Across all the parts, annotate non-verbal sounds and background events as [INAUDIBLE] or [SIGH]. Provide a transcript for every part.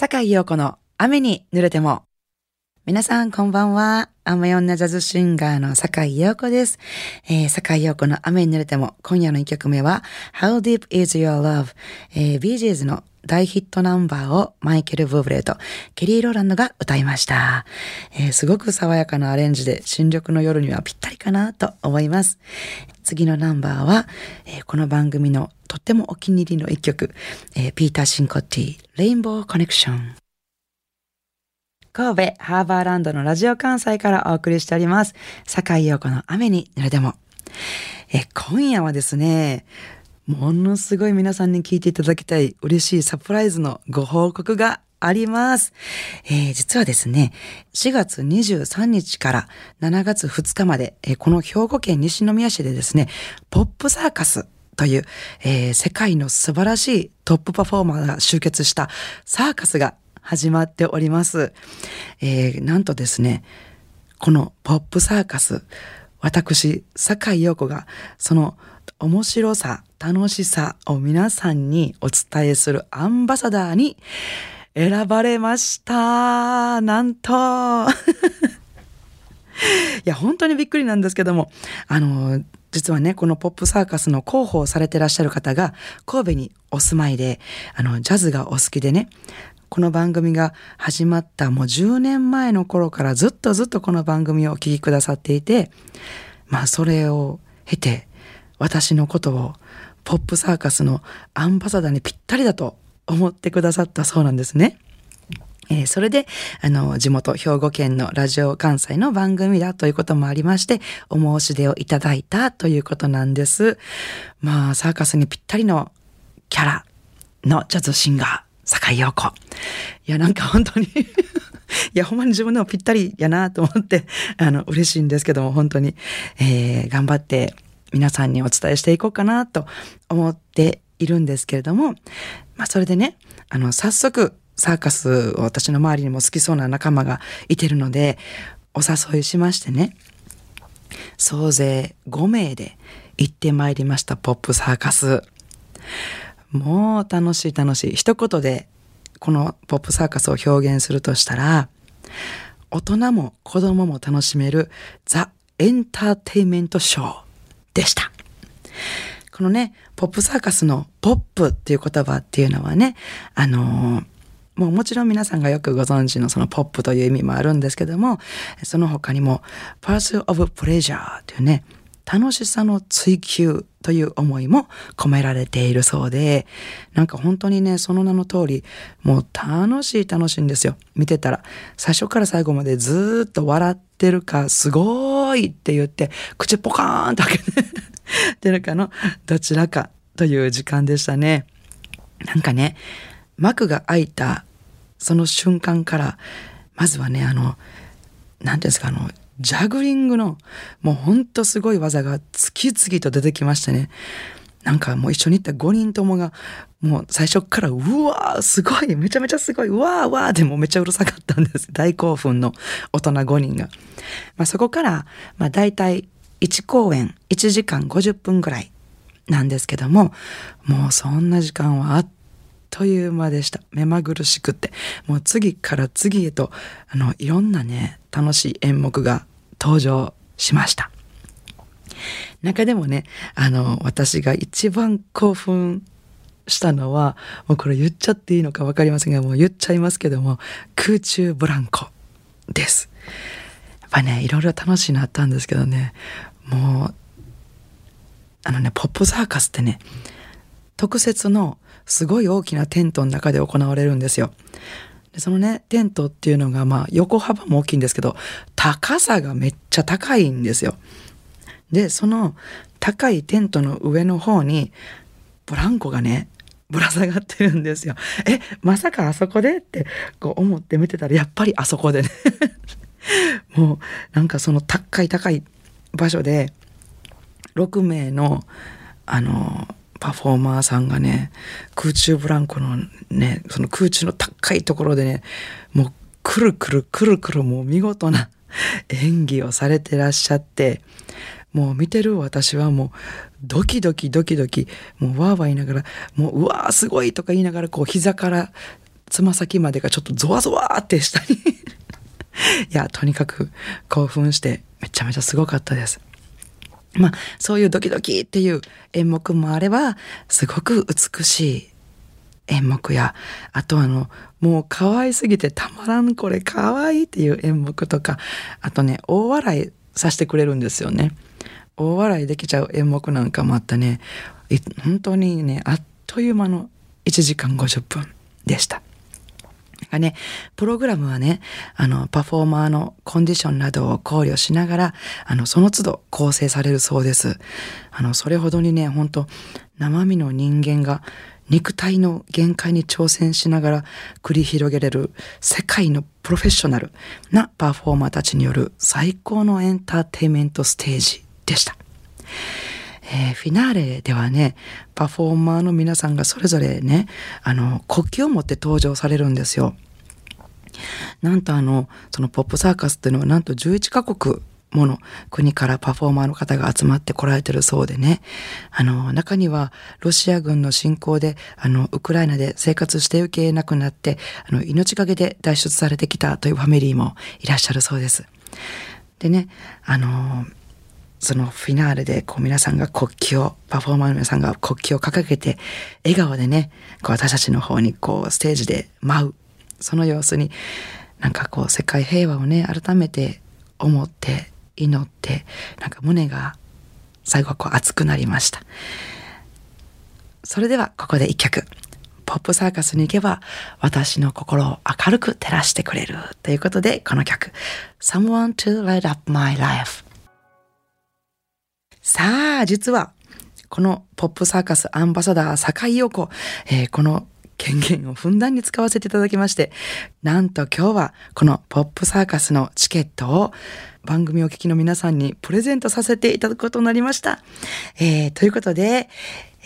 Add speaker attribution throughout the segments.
Speaker 1: 坂井陽子の雨に濡れても。皆さんこんばんは。雨女ジャズシンガーの坂井陽子です。えー、坂井陽子の雨に濡れても、今夜の一曲目は、How Deep Is Your Love、えー、?BGs の大ヒットナンバーをマイケル・ブーブレーとケリー・ローランドが歌いました、えーすごく爽やかなアレンジで新緑の夜にはぴったりかなと思います。次のナンバーは、えーこの番組のとってもお気に入りの一曲、えーピーター・シンコッティ、レインボー・コネクション。神戸ハーバーランドのラジオ関西からお送りしております。坂井陽子の雨に濡れても。え、今夜はですね、ものすごい皆さんに聞いていただきたい嬉しいサプライズのご報告があります。えー実はですね、4月23日から7月2日まで、えーこの兵庫県西宮市でですね、ポップサーカスという、えー世界の素晴らしいトップパフォーマーが集結したサーカスが始まっております。えーなんとですね、このポップサーカス、私、坂井陽子が、その面白さ、楽しさを皆さんにお伝えするアンバサダーに選ばれました。なんと。[LAUGHS] いや、本当にびっくりなんですけども、あの、実はね、このポップサーカスの広報をされてらっしゃる方が、神戸にお住まいで、あの、ジャズがお好きでね、この番組が始まったもう10年前の頃からずっとずっとこの番組をお聞きくださっていて、まあそれを経て、私のことをポップサーカスのアンバサダーにぴったりだと思ってくださったそうなんですね。えーそれで、あの、地元、兵庫県のラジオ関西の番組だということもありまして、お申し出をいただいたということなんです。まあ、サーカスにぴったりのキャラのジャズシンガー、坂井陽子。いや、なんか本当に [LAUGHS] いや、ほんまに自分でもぴったりやなと思って、あの、嬉しいんですけども、本当に、えー頑張って皆さんにお伝えしていこうかなと思っているんですけれども、まあ、それでね、あの、早速、サーカスを私の周りにも好きそうな仲間がいてるので、お誘いしましてね、総勢5名で行ってまいりました、ポップサーカス。もう楽しい楽しい。一言でこのポップサーカスを表現するとしたら、大人も子供も楽しめるザ・エンターテイメントショーでした。このね、ポップサーカスのポップっていう言葉っていうのはね、あのーもうもちろん皆さんがよくご存知のそのポップという意味もあるんですけども、その他にも Pursuit of Pleasure というね、楽しさの追求という思いも込められているそうで、なんか本当にね、その名の通り、もう楽しい楽しいんですよ。見てたら。最初から最後までずっと笑ってるか、すごいって言って、口ポカーンと開けて [LAUGHS] 出るかのどちらかという時間でしたね。なんかね、幕が開いたその瞬間から、まずはね、あの、なんていうんですか、あの、ジャグリングの、もうほんとすごい技が次々と出てきましてね。なんかもう一緒に行った5人ともが、もう最初から、うわー、すごい、めちゃめちゃすごい、うわー、わーでもめちゃうるさかったんです。大興奮の大人5人が。まあそこから、まあ大体1公演1時間50分ぐらいなんですけども、もうそんな時間はあっという間でした。目まぐるしくって。もう次から次へと、あの、いろんなね、楽しい演目が登場しました。中でもね、あの、私が一番興奮したのは、もうこれ言っちゃっていいのかわかりませんが、もう言っちゃいますけども、空中ブランコです。やっぱね、いろいろ楽しいのあったんですけどね、もう、あのね、ポップサーカスってね、特設のすごい大きなテントの中で行われるんですよ。そのね、テントっていうのがまあ横幅も大きいんですけど、高さがめっちゃ高いんですよ。で、その高いテントの上の方にブランコがね、ぶら下がってるんですよ。え、まさかあそこで？ってこう思って見てたらやっぱりあそこでね。[LAUGHS] もうなんかその高い高い場所で6名のあのパフォーマーさんがね空中ブランコのねその空中の高いところでねもうくるくるくるくるもう見事な [LAUGHS] 演技をされてらっしゃってもう見てる私はもうドキドキドキドキもうわーわー言いながらもううわーすごいとか言いながらこう膝からつま先までがちょっとゾワゾワって下に [LAUGHS] いや、とにかく興奮してめちゃめちゃすごかったです。まあ、そういうドキドキっていう演目もあれば、すごく美しい演目や、あとあの、もう可愛すぎてたまらんこれ可愛いっていう演目とか、あとね、大笑いさせてくれるんですよね。大笑いできちゃう演目なんかもあったね。本当にね、あっという間の1時間50分でした。がね、プログラムはね、あの、パフォーマーのコンディションなどを考慮しながら、あの、その都度構成されるそうです。あの、それほどにね、本当生身の人間が肉体の限界に挑戦しながら繰り広げれる世界のプロフェッショナルなパフォーマーたちによる最高のエンターテインメントステージでした。えー、フィナーレではね、パフォーマーの皆さんがそれぞれね、あの、国旗を持って登場されるんですよ。なんとあの、そのポップサーカスっていうのはなんと11カ国もの国からパフォーマーの方が集まってこられてるそうでね。あの、中にはロシア軍の侵攻で、あの、ウクライナで生活して受けなくなって、あの、命がけで脱出されてきたというファミリーもいらっしゃるそうです。でね、あの、そのフィナーレでこう皆さんが国旗を、パフォーマーの皆さんが国旗を掲げて、笑顔でね、こう私たちの方にこうステージで舞う、その様子に、なんかこう世界平和をね、改めて思って、祈って、なんか胸が最後こう熱くなりました。それではここで一曲。ポップサーカスに行けば私の心を明るく照らしてくれるということでこの曲 Someone to light up my life さあ、実は、このポップサーカスアンバサダー坂井陽子、えー、この権限をふんだんに使わせていただきまして、なんと今日はこのポップサーカスのチケットを番組お聞きの皆さんにプレゼントさせていただくことになりました。えー、ということで、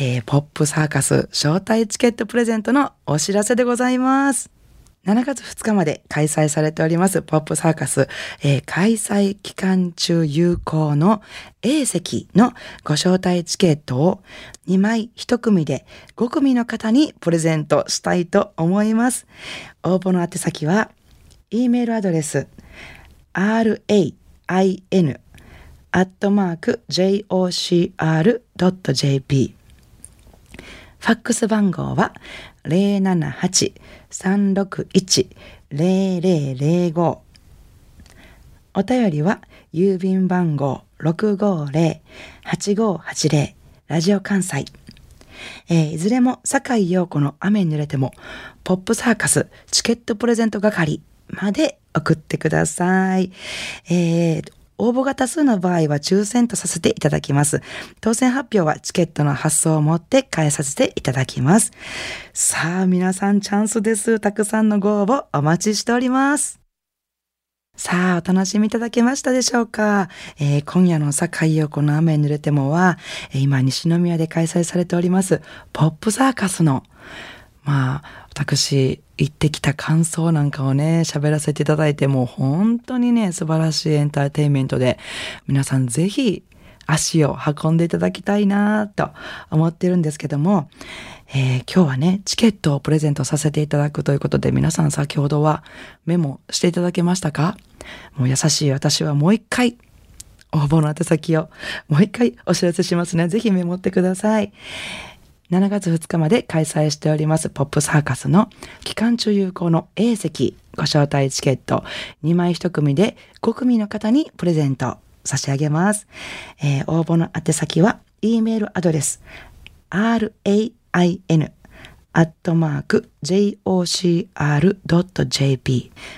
Speaker 1: えー、ポップサーカス招待チケットプレゼントのお知らせでございます。7月2日まで開催されておりますポップサーカス、えー、開催期間中有効の A 席のご招待チケットを2枚1組で5組の方にプレゼントしたいと思います。応募の宛先は e メールアドレス rain アットマーク jocr.jp ファックス番号は078-361-0005お便りは郵便番号650-8580ラジオ関西えー、いずれも坂井陽子の雨に濡れてもポップサーカスチケットプレゼント係まで送ってください。えー、応募が多数の場合は抽選とさせていただきます。当選発表はチケットの発送をもって返させていただきます。さあ、皆さんチャンスです。たくさんのご応募お待ちしております。さあ、お楽しみいただけましたでしょうか、えー、今夜の坂井陽子の雨に濡れてもは、今西宮で開催されております、ポップサーカスの、まあ、私、行ってきた感想なんかをね、喋らせていただいて、もう本当にね、素晴らしいエンターテインメントで、皆さんぜひ足を運んでいただきたいなと思ってるんですけども、えー、今日はね、チケットをプレゼントさせていただくということで、皆さん先ほどはメモしていただけましたか？もう優しい私はもう一回、応募の宛先をもう一回お知らせしますね。ぜひメモってください。7月2日まで開催しておりますポップサーカスの期間中有効の A 席ご招待チケット2枚1組で5組の方にプレゼント差し上げます。えー、応募の宛先は e メールアドレス rain アットマーク jocr.jp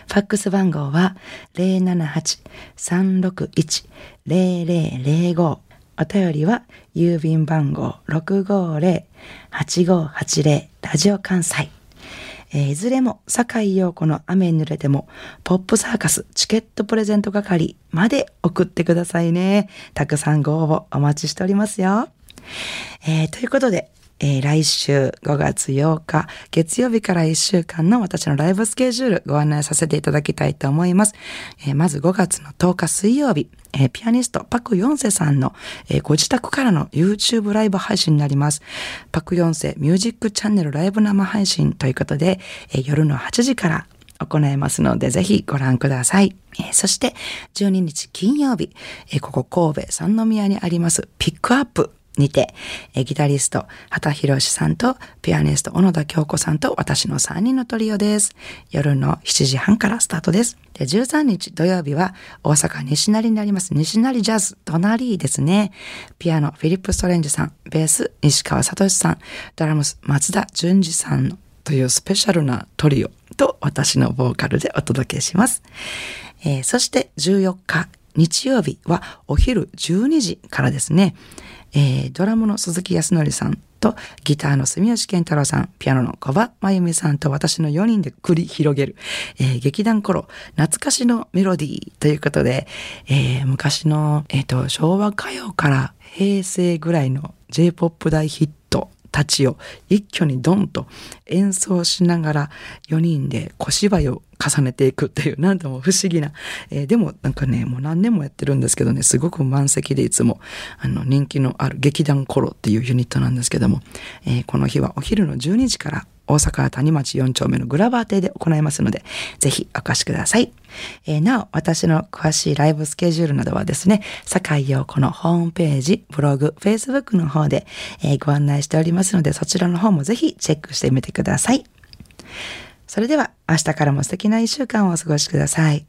Speaker 1: ファックス番号は078-361-0005お便りは郵便番号650-8580ラジオ関西。えー、いずれも坂井陽子の雨に濡れてもポップサーカスチケットプレゼント係まで送ってくださいね。たくさんご応募お待ちしておりますよ。えー、ということで、えー、来週5月8日月曜日から1週間の私のライブスケジュールご案内させていただきたいと思います。えー、まず5月の10日水曜日、えー、ピアニストパク・ヨンセさんの、えー、ご自宅からの YouTube ライブ配信になります。パク・ヨンセミュージックチャンネルライブ生配信ということで、えー、夜の8時から行いますので、ぜひご覧ください。えー、そして、12日金曜日、えー、ここ神戸三宮にありますピックアップにて、ギタリスト、畑博さんと、ピアニスト、小野田京子さんと、私の3人のトリオです。夜の7時半からスタートです。で、13日土曜日は、大阪西成になります、西成ジャズ、隣ですね。ピアノ、フィリップ・ストレンジさん、ベース、西川聡さん、ドラムス、松田淳二さんというスペシャルなトリオと、私のボーカルでお届けします。えー、そして14日、日曜日はお昼12時からですね。えー、ドラムの鈴木康則さんとギターの住吉健太郎さん、ピアノの小葉真由美さんと私の4人で繰り広げる、えー、劇団頃、懐かしのメロディーということで、えー、昔の、えっ、ー、と、昭和歌謡から平成ぐらいの J-POP 大ヒットたちを一挙にドンと演奏しながら4人で小芝居を重ねていくっていう、なんとも不思議な、えー、でもなんかね、もう何年もやってるんですけどね、すごく満席でいつも、あの、人気のある劇団コロっていうユニットなんですけども、えー、この日はお昼の12時から大阪谷町4丁目のグラバー邸で行いますので、ぜひお越しください。えー、なお、私の詳しいライブスケジュールなどはですね、坂井陽子のホームページ、ブログ、Facebook の方で、えー、ご案内しておりますので、そちらの方もぜひチェックしてみてください。それでは、明日からも素敵な一週間をお過ごしください。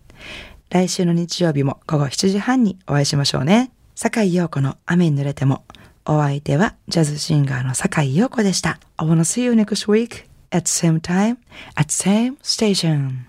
Speaker 1: 来週の日曜日も午後7時半にお会いしましょうね。坂井陽子の雨に濡れても。お相手はジャズシンガーの坂井陽子でした。I wanna see you next week at same time at same station.